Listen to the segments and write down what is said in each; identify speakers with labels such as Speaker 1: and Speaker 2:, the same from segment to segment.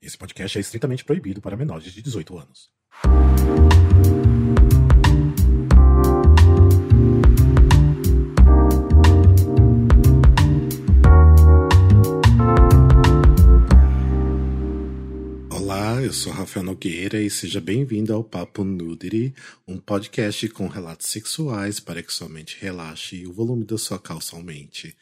Speaker 1: Esse podcast é estritamente proibido para menores de 18 anos. Eu sou Rafael Nogueira e seja bem-vindo ao Papo Nudity, um podcast com relatos sexuais para que sua mente relaxe e o volume da sua calça aumente.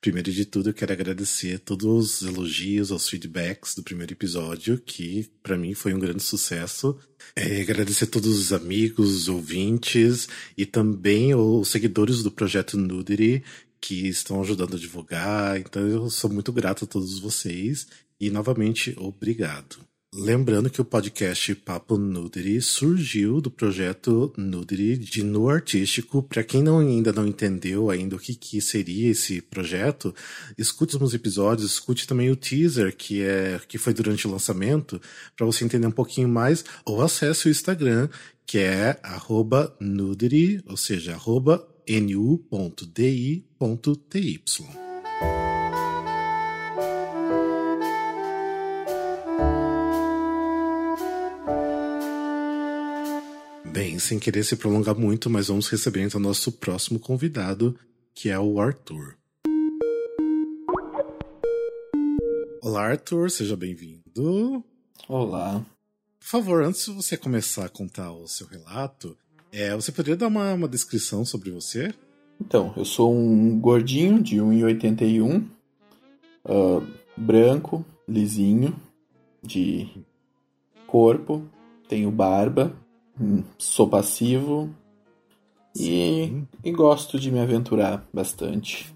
Speaker 1: Primeiro de tudo, eu quero agradecer todos os elogios, os feedbacks do primeiro episódio, que para mim foi um grande sucesso. É, agradecer todos os amigos, os ouvintes e também os seguidores do projeto Nudity que estão ajudando a divulgar. Então eu sou muito grato a todos vocês e novamente obrigado. Lembrando que o podcast Papo Nudity surgiu do projeto Nudity de Nu Artístico. Para quem não, ainda não entendeu ainda o que, que seria esse projeto, escute os meus episódios, escute também o teaser que é que foi durante o lançamento, para você entender um pouquinho mais, ou acesse o Instagram, que é nudity, ou seja, arroba nu.di.ty. Bem, sem querer se prolongar muito, mas vamos receber então nosso próximo convidado, que é o Arthur. Olá, Arthur, seja bem-vindo.
Speaker 2: Olá.
Speaker 1: Por favor, antes de você começar a contar o seu relato, é, você poderia dar uma, uma descrição sobre você?
Speaker 2: Então, eu sou um gordinho de 1,81, uh, branco, lisinho, de corpo, tenho barba, sou passivo e, e, gosto de me aventurar bastante.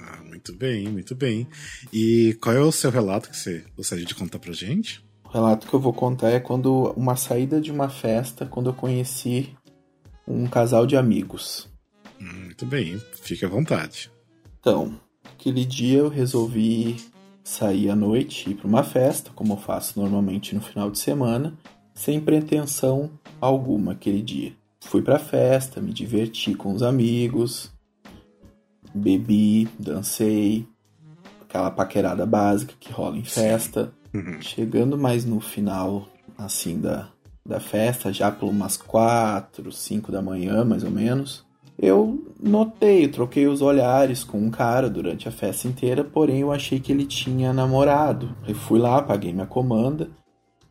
Speaker 1: Ah, muito bem, muito bem. E qual é o seu relato que você gostaria de contar pra gente?
Speaker 2: O relato que eu vou contar é quando uma saída de uma festa, quando eu conheci um casal de amigos.
Speaker 1: Hum, muito bem, fique à vontade.
Speaker 2: Então, aquele dia eu resolvi sair à noite, ir para uma festa, como eu faço normalmente no final de semana, sem pretensão alguma aquele dia. Fui pra festa, me diverti com os amigos, bebi, dancei, aquela paquerada básica que rola em festa.
Speaker 1: Uhum.
Speaker 2: Chegando mais no final, assim, da, da festa, já por umas quatro, cinco da manhã, mais ou menos, eu notei, troquei os olhares com um cara durante a festa inteira, porém eu achei que ele tinha namorado. Eu fui lá, paguei minha comanda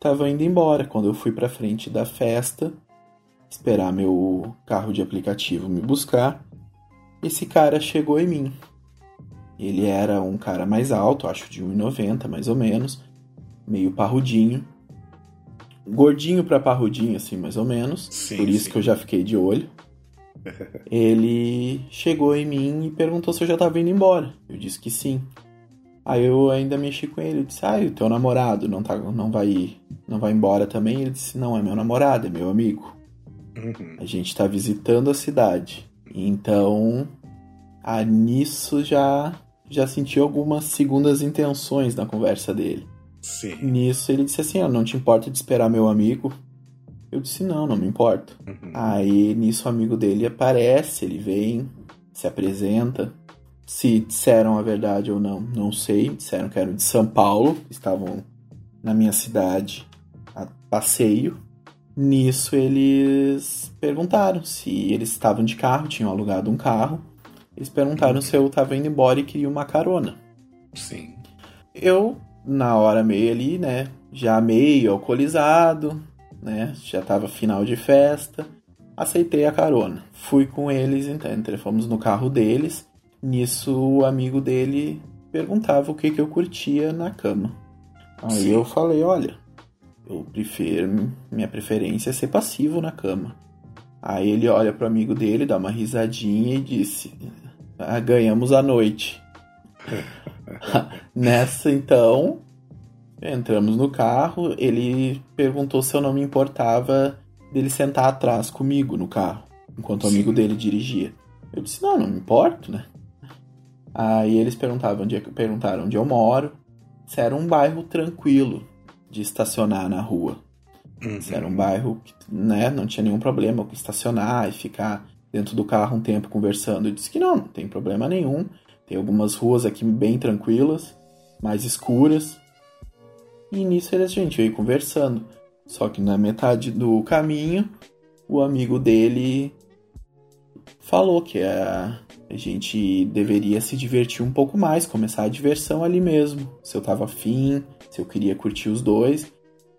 Speaker 2: Tava indo embora quando eu fui para frente da festa esperar meu carro de aplicativo me buscar. Esse cara chegou em mim. Ele era um cara mais alto, acho de 1,90 mais ou menos, meio parrudinho. Gordinho para parrudinho, assim, mais ou menos.
Speaker 1: Sim,
Speaker 2: por isso
Speaker 1: sim.
Speaker 2: que eu já fiquei de olho. Ele chegou em mim e perguntou se eu já tava indo embora. Eu disse que sim. Aí eu ainda mexi com ele, eu disse, ah, o teu namorado não, tá, não, vai, não vai embora também? Ele disse, não, é meu namorado, é meu amigo.
Speaker 1: Uhum.
Speaker 2: A gente tá visitando a cidade. Então, ah, nisso já, já senti algumas segundas intenções na conversa dele.
Speaker 1: Sim.
Speaker 2: Nisso ele disse assim, ah, não te importa de esperar meu amigo? Eu disse, não, não me importo.
Speaker 1: Uhum.
Speaker 2: Aí nisso o amigo dele aparece, ele vem, se apresenta. Se disseram a verdade ou não, não sei. Disseram que eram de São Paulo, estavam na minha cidade a passeio. Nisso eles perguntaram se eles estavam de carro, tinham alugado um carro. Eles perguntaram se eu estava indo embora e queria uma carona.
Speaker 1: Sim.
Speaker 2: Eu, na hora meio ali, né, já meio alcoolizado, né, já tava final de festa, aceitei a carona. Fui com eles, então, fomos no carro deles. Nisso, o amigo dele perguntava o que, que eu curtia na cama. Aí
Speaker 1: Sim.
Speaker 2: eu falei, olha, eu prefiro, minha preferência é ser passivo na cama. Aí ele olha pro amigo dele, dá uma risadinha e disse, ah, ganhamos a noite. Nessa, então, entramos no carro. Ele perguntou se eu não me importava dele sentar atrás comigo no carro, enquanto o amigo
Speaker 1: Sim.
Speaker 2: dele dirigia. Eu disse: Não, não me importo, né? Aí eles perguntavam onde, é que- perguntaram onde eu moro. Se era um bairro tranquilo de estacionar na rua.
Speaker 1: Uhum.
Speaker 2: Era um bairro que né, não tinha nenhum problema com estacionar e ficar dentro do carro um tempo conversando. Eu disse que não, não tem problema nenhum. Tem algumas ruas aqui bem tranquilas, mais escuras. E nisso a gente veio conversando. Só que na metade do caminho, o amigo dele falou que a, a gente deveria se divertir um pouco mais, começar a diversão ali mesmo. Se eu tava afim, se eu queria curtir os dois.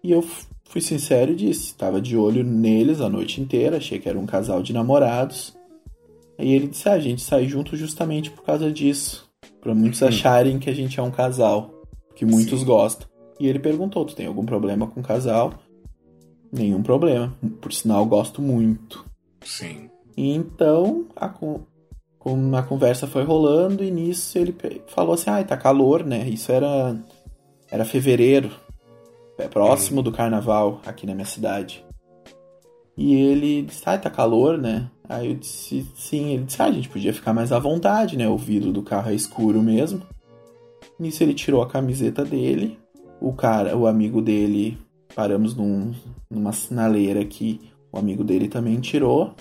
Speaker 2: E eu fui sincero e disse, tava de olho neles a noite inteira, achei que era um casal de namorados. E ele disse, ah, a gente sai junto justamente por causa disso. Pra muitos uhum. acharem que a gente é um casal, que muitos Sim. gostam. E ele perguntou, tu tem algum problema com casal? Nenhum problema. Por sinal, gosto muito.
Speaker 1: Sim.
Speaker 2: Então, a, como a conversa foi rolando, e nisso ele falou assim: ai, ah, tá calor, né? Isso era, era fevereiro, é próximo do carnaval aqui na minha cidade. E ele disse: ah, tá calor, né? Aí eu disse: sim. Ele disse: ah, a gente podia ficar mais à vontade, né? O vidro do carro é escuro mesmo. Nisso ele tirou a camiseta dele. O cara, o amigo dele, paramos num, numa sinaleira que o amigo dele também tirou.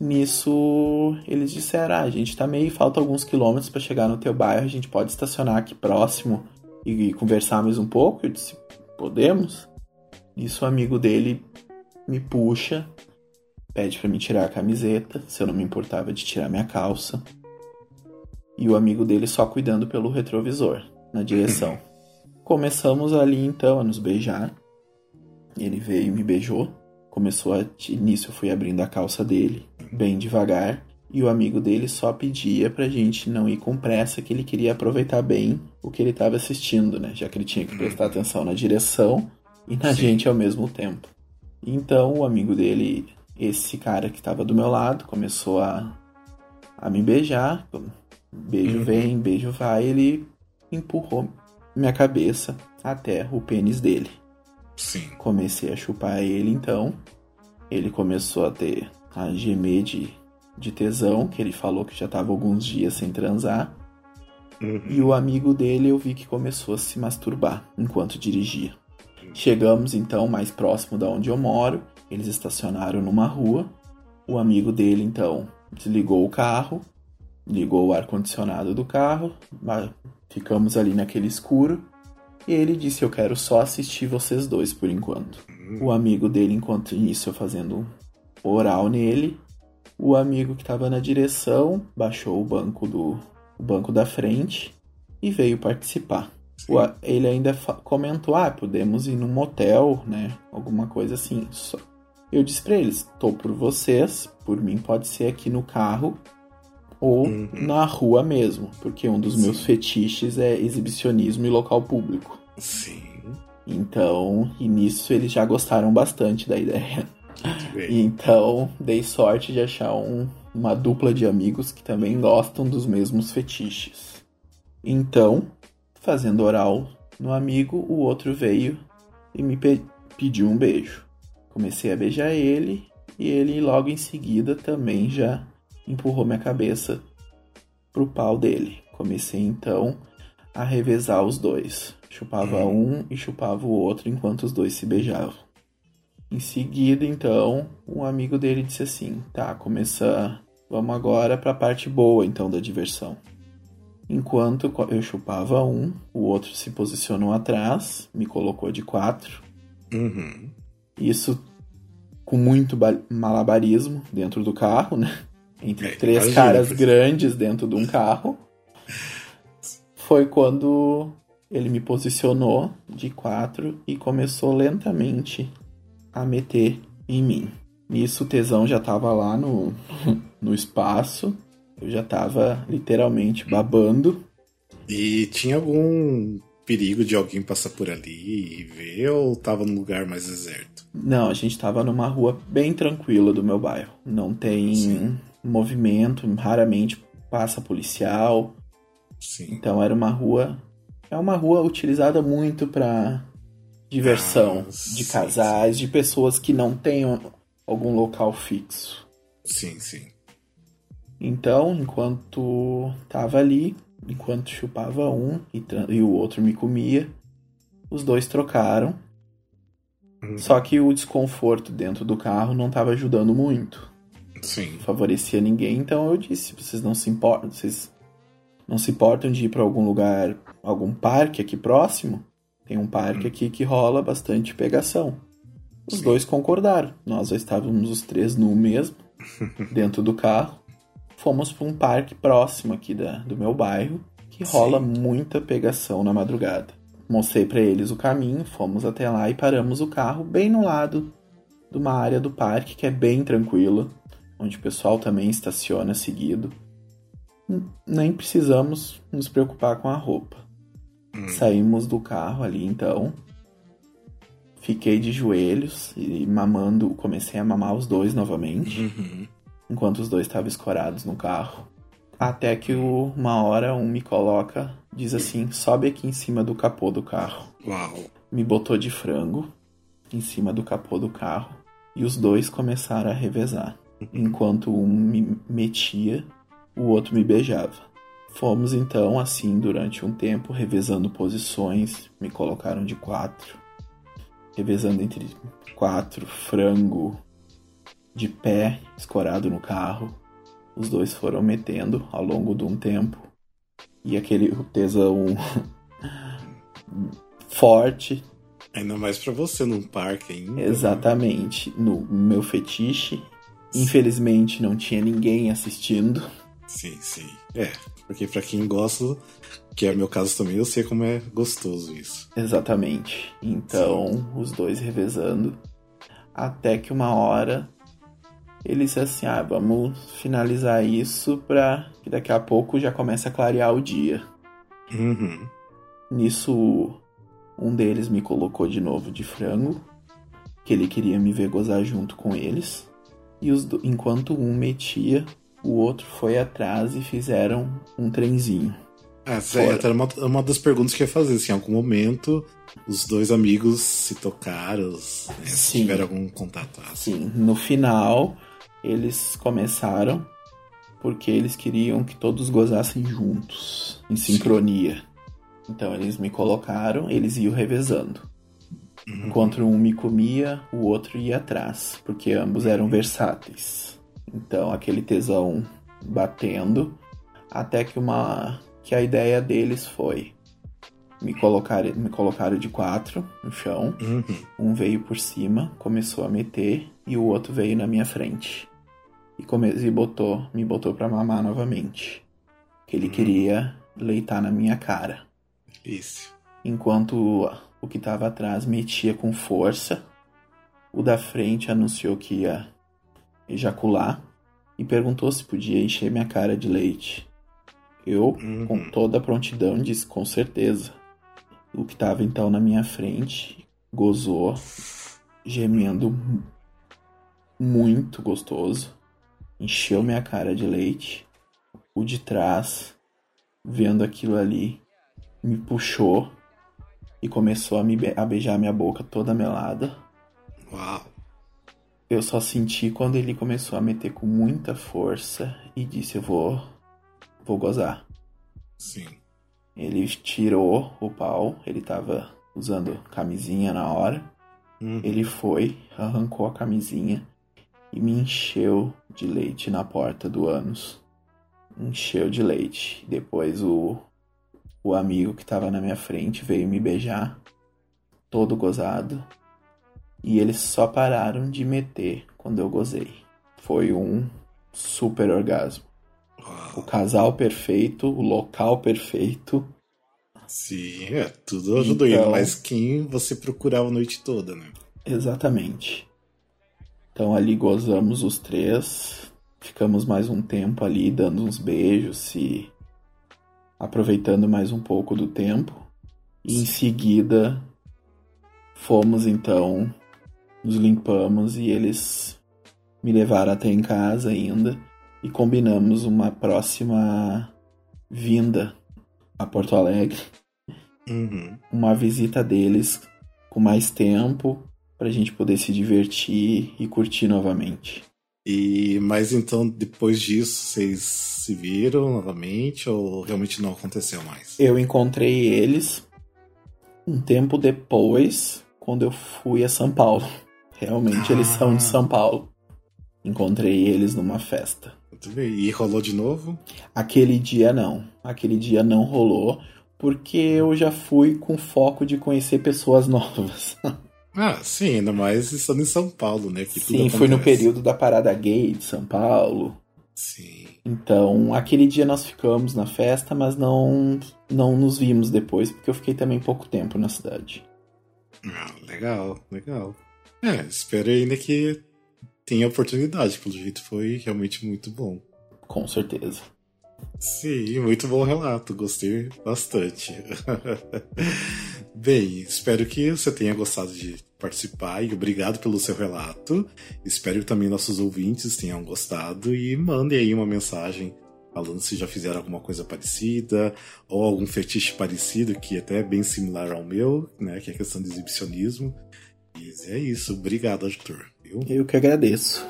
Speaker 2: Nisso, eles disseram: ah, a gente tá meio. falta alguns quilômetros para chegar no teu bairro, a gente pode estacionar aqui próximo e, conversar mais um pouco? Eu disse: podemos? Nisso, o amigo dele me puxa, pede para me tirar a camiseta, se eu não me importava de tirar minha calça. E o amigo dele só cuidando pelo retrovisor, na direção. Começamos ali então a nos beijar. Ele veio e me beijou. Começou a. Início eu fui abrindo a calça dele, bem devagar. E o amigo dele só pedia pra gente não ir com pressa, que ele queria aproveitar bem o que ele estava assistindo, né? Já que ele tinha que prestar atenção na direção e na Sim. gente ao mesmo tempo. Então o amigo dele, esse cara que estava do meu lado, começou a, a me beijar. Beijo uhum. vem, beijo vai. Ele empurrou minha cabeça até o pênis dele.
Speaker 1: Sim.
Speaker 2: Comecei a chupar ele então. Ele começou a ter a gemer de, de tesão, que ele falou que já estava alguns dias sem transar. Uhum. E o amigo dele eu vi que começou a se masturbar enquanto dirigia. Chegamos então mais próximo da onde eu moro. Eles estacionaram numa rua. O amigo dele então desligou o carro, ligou o ar condicionado do carro, ficamos ali naquele escuro. E ele disse: Eu quero só assistir vocês dois por enquanto. O amigo dele, enquanto isso, eu fazendo oral nele. O amigo que estava na direção baixou o banco do o banco da frente e veio participar. O, ele ainda comentou: Ah, podemos ir num motel, né? Alguma coisa assim. Só. Eu disse pra eles: Tô por vocês, por mim pode ser aqui no carro ou uhum. na rua mesmo, porque um dos Sim. meus fetiches é exibicionismo e local público.
Speaker 1: Sim.
Speaker 2: Então, e nisso eles já gostaram bastante da ideia. Então, dei sorte de achar um, uma dupla de amigos que também gostam dos mesmos fetiches. Então, fazendo oral no amigo, o outro veio e me pe pediu um beijo. Comecei a beijar ele e ele logo em seguida também já empurrou minha cabeça pro pau dele. Comecei então a revezar os dois. Chupava hum. um e chupava o outro enquanto os dois se beijavam. Em seguida, então, um amigo dele disse assim: "Tá, começa, vamos agora para a parte boa então da diversão." Enquanto eu chupava um, o outro se posicionou atrás, me colocou de quatro.
Speaker 1: Uhum.
Speaker 2: Isso com muito malabarismo dentro do carro, né? entre é, três imagina, caras grandes dentro de um carro. Foi quando ele me posicionou de quatro e começou lentamente a meter em mim. Nisso o tesão já tava lá no, no espaço. Eu já tava literalmente babando.
Speaker 1: E tinha algum perigo de alguém passar por ali e ver ou tava num lugar mais deserto?
Speaker 2: Não, a gente tava numa rua bem tranquila do meu bairro. Não tem Sim movimento, raramente passa policial.
Speaker 1: Sim.
Speaker 2: Então era uma rua. É uma rua utilizada muito para diversão ah, de casais, sim. de pessoas que não tenham algum local fixo.
Speaker 1: Sim, sim.
Speaker 2: Então, enquanto tava ali, enquanto chupava um e, e o outro me comia, os dois trocaram. Uhum. Só que o desconforto dentro do carro não estava ajudando muito.
Speaker 1: Sim.
Speaker 2: favorecia ninguém. Então eu disse, vocês não se importam, vocês não se importam de ir para algum lugar, algum parque aqui próximo? Tem um parque aqui que rola bastante pegação. Os dois concordaram. Nós já estávamos os três no mesmo, dentro do carro. Fomos para um parque próximo aqui da, do meu bairro, que rola
Speaker 1: Sim.
Speaker 2: muita pegação na madrugada. Mostrei para eles o caminho, fomos até lá e paramos o carro bem no lado de uma área do parque que é bem tranquila, onde o pessoal também estaciona seguido. Nem precisamos nos preocupar com a roupa.
Speaker 1: Hum.
Speaker 2: Saímos do carro ali então. Fiquei de joelhos e mamando, comecei a mamar os dois novamente,
Speaker 1: Uhum.
Speaker 2: enquanto os dois estavam escorados no carro. Até que o- uma hora um me coloca, diz assim: sobe aqui em cima do capô do carro.
Speaker 1: Uau.
Speaker 2: Me botou de frango em cima do capô do carro e os dois começaram a revezar. Enquanto um me metia, o outro me beijava. Fomos então assim durante um tempo, revezando posições, me colocaram de quatro, revezando entre quatro, frango, de pé, escorado no carro. Os dois foram metendo ao longo de um tempo. E aquele tesão forte,
Speaker 1: Ainda mais pra você num parque ainda.
Speaker 2: exatamente, no meu fetiche. Infelizmente não tinha ninguém assistindo.
Speaker 1: Sim, sim. É, porque pra quem gosta, que é meu caso também, eu sei como é gostoso isso.
Speaker 2: Exatamente. Então, os dois revezando. Até que uma hora ele disse assim: ah, vamos finalizar isso pra que daqui a pouco já comece a clarear o dia.
Speaker 1: Uhum.
Speaker 2: Nisso, um deles me colocou de novo de frango, que ele queria me ver gozar junto com eles. E os do- enquanto um metia, o outro foi atrás e fizeram um trenzinho.
Speaker 1: Ah,
Speaker 2: Fora.
Speaker 1: até uma, uma das perguntas que eu ia fazer, se em algum momento os dois amigos se tocaram, né, se
Speaker 2: Sim.
Speaker 1: tiveram algum contato. Ah,
Speaker 2: Sim, no final eles começaram porque eles queriam que todos gozassem juntos, em sincronia. Então eles me colocaram, eles iam revezando.
Speaker 1: Uhum.
Speaker 2: Enquanto um me comia, o outro ia atrás, porque ambos eram versáteis. Então aquele tesão batendo, até que uma que a ideia deles foi me colocar me colocaram de quatro no chão,
Speaker 1: Uhum.
Speaker 2: um veio por cima, começou a meter e o outro veio na minha frente. E, come e botou, me botou pra mamar novamente. Que ele
Speaker 1: Hum.
Speaker 2: queria leitar na minha cara
Speaker 1: Isso.
Speaker 2: enquanto o- o que estava atrás metia com força. O da frente anunciou que ia ejacular e perguntou se podia encher minha cara de leite. Eu,
Speaker 1: Uhum.
Speaker 2: com toda a prontidão, disse com certeza. O que estava então na minha frente gozou, gemendo mu- muito gostoso, encheu minha cara de leite. O de trás, vendo aquilo ali, me puxou e começou a, me be- a beijar minha boca toda melada.
Speaker 1: Uau.
Speaker 2: Eu só senti quando ele começou a meter com muita força e disse: Eu vou, vou gozar.
Speaker 1: Sim.
Speaker 2: Ele tirou o pau, ele tava usando camisinha na hora.
Speaker 1: Uhum.
Speaker 2: Ele foi, arrancou a camisinha e me encheu de leite na porta do ânus. Encheu de leite. Depois o, o amigo que tava na minha frente veio me beijar, todo gozado. E eles só pararam de meter quando eu gozei. Foi um super orgasmo. O casal perfeito, o local perfeito.
Speaker 1: Sim, é, tudo ajudou.
Speaker 2: Então-
Speaker 1: mais quem você procurava a noite toda, né?
Speaker 2: Exatamente. Então ali gozamos os três, ficamos mais um tempo ali dando uns beijos e aproveitando mais um pouco do tempo. E em seguida fomos então, nos limpamos e eles me levaram até em casa ainda e combinamos uma próxima vinda a Porto Alegre
Speaker 1: Uhum.
Speaker 2: uma visita deles com mais tempo pra gente poder se divertir e curtir novamente.
Speaker 1: E mas então depois disso vocês se viram novamente ou realmente não aconteceu mais?
Speaker 2: Eu encontrei eles um tempo depois, quando eu fui a São Paulo. Realmente eles são
Speaker 1: Ah.
Speaker 2: de São Paulo. Encontrei eles numa festa.
Speaker 1: Muito bem. E rolou de novo?
Speaker 2: Aquele dia não. Aquele dia não rolou, porque eu já fui com foco de conhecer pessoas novas.
Speaker 1: Ah, sim, ainda mais estando em São Paulo, né? Que
Speaker 2: sim, foi no período da parada gay de São Paulo.
Speaker 1: Sim.
Speaker 2: Então, aquele dia nós ficamos na festa, mas não, não nos vimos depois, porque eu fiquei também pouco tempo na cidade.
Speaker 1: Ah, legal, legal. É, espero ainda que tenha oportunidade, pelo jeito foi realmente muito bom.
Speaker 2: Com certeza.
Speaker 1: Sim, muito bom relato, gostei bastante. Bem, espero que você tenha gostado de participar e obrigado pelo seu relato. Espero que também nossos ouvintes tenham gostado e mandem aí uma mensagem falando se já fizeram alguma coisa parecida ou algum fetiche parecido que é até é bem similar ao meu, né, que é a questão do exibicionismo. E é isso, obrigado, Arthur.
Speaker 2: Viu? Eu que agradeço.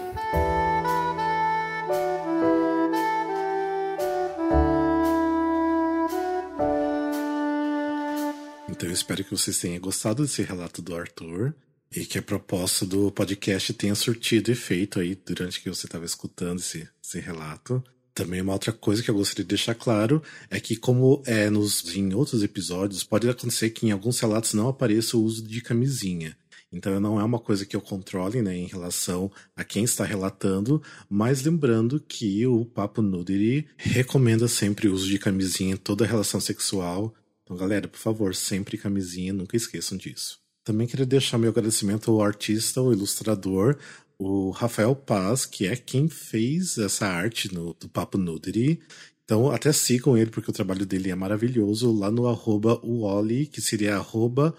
Speaker 1: Então eu espero que vocês tenham gostado desse relato do Arthur e que a proposta do podcast tenha surtido efeito aí durante que você estava escutando esse, esse relato. Também uma outra coisa que eu gostaria de deixar claro é que, como é nos, em outros episódios, pode acontecer que em alguns relatos não apareça o uso de camisinha. Então não é uma coisa que eu controle né, em relação a quem está relatando, mas lembrando que o Papo Nudity recomenda sempre o uso de camisinha em toda relação sexual, então, galera, por favor, sempre camisinha, nunca esqueçam disso. Também queria deixar meu agradecimento ao artista, o ilustrador, o Rafael Paz, que é quem fez essa arte no, do Papo Nudity. Então, até sigam ele, porque o trabalho dele é maravilhoso, lá no arroba uoli, que seria arroba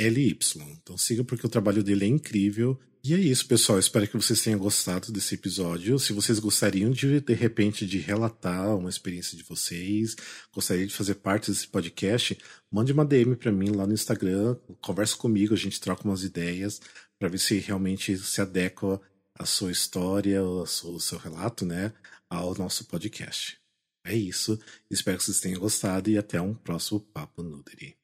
Speaker 1: U-O-L-Y. Então, sigam porque o trabalho dele é incrível. E é isso, pessoal. Espero que vocês tenham gostado desse episódio. Se vocês gostariam de, de repente, de relatar uma experiência de vocês, gostariam de fazer parte desse podcast, mande uma DM para mim lá no Instagram, conversa comigo, a gente troca umas ideias para ver se realmente se adequa a sua história, o seu relato, né, ao nosso podcast. É isso. Espero que vocês tenham gostado e até um próximo Papo Nuderi.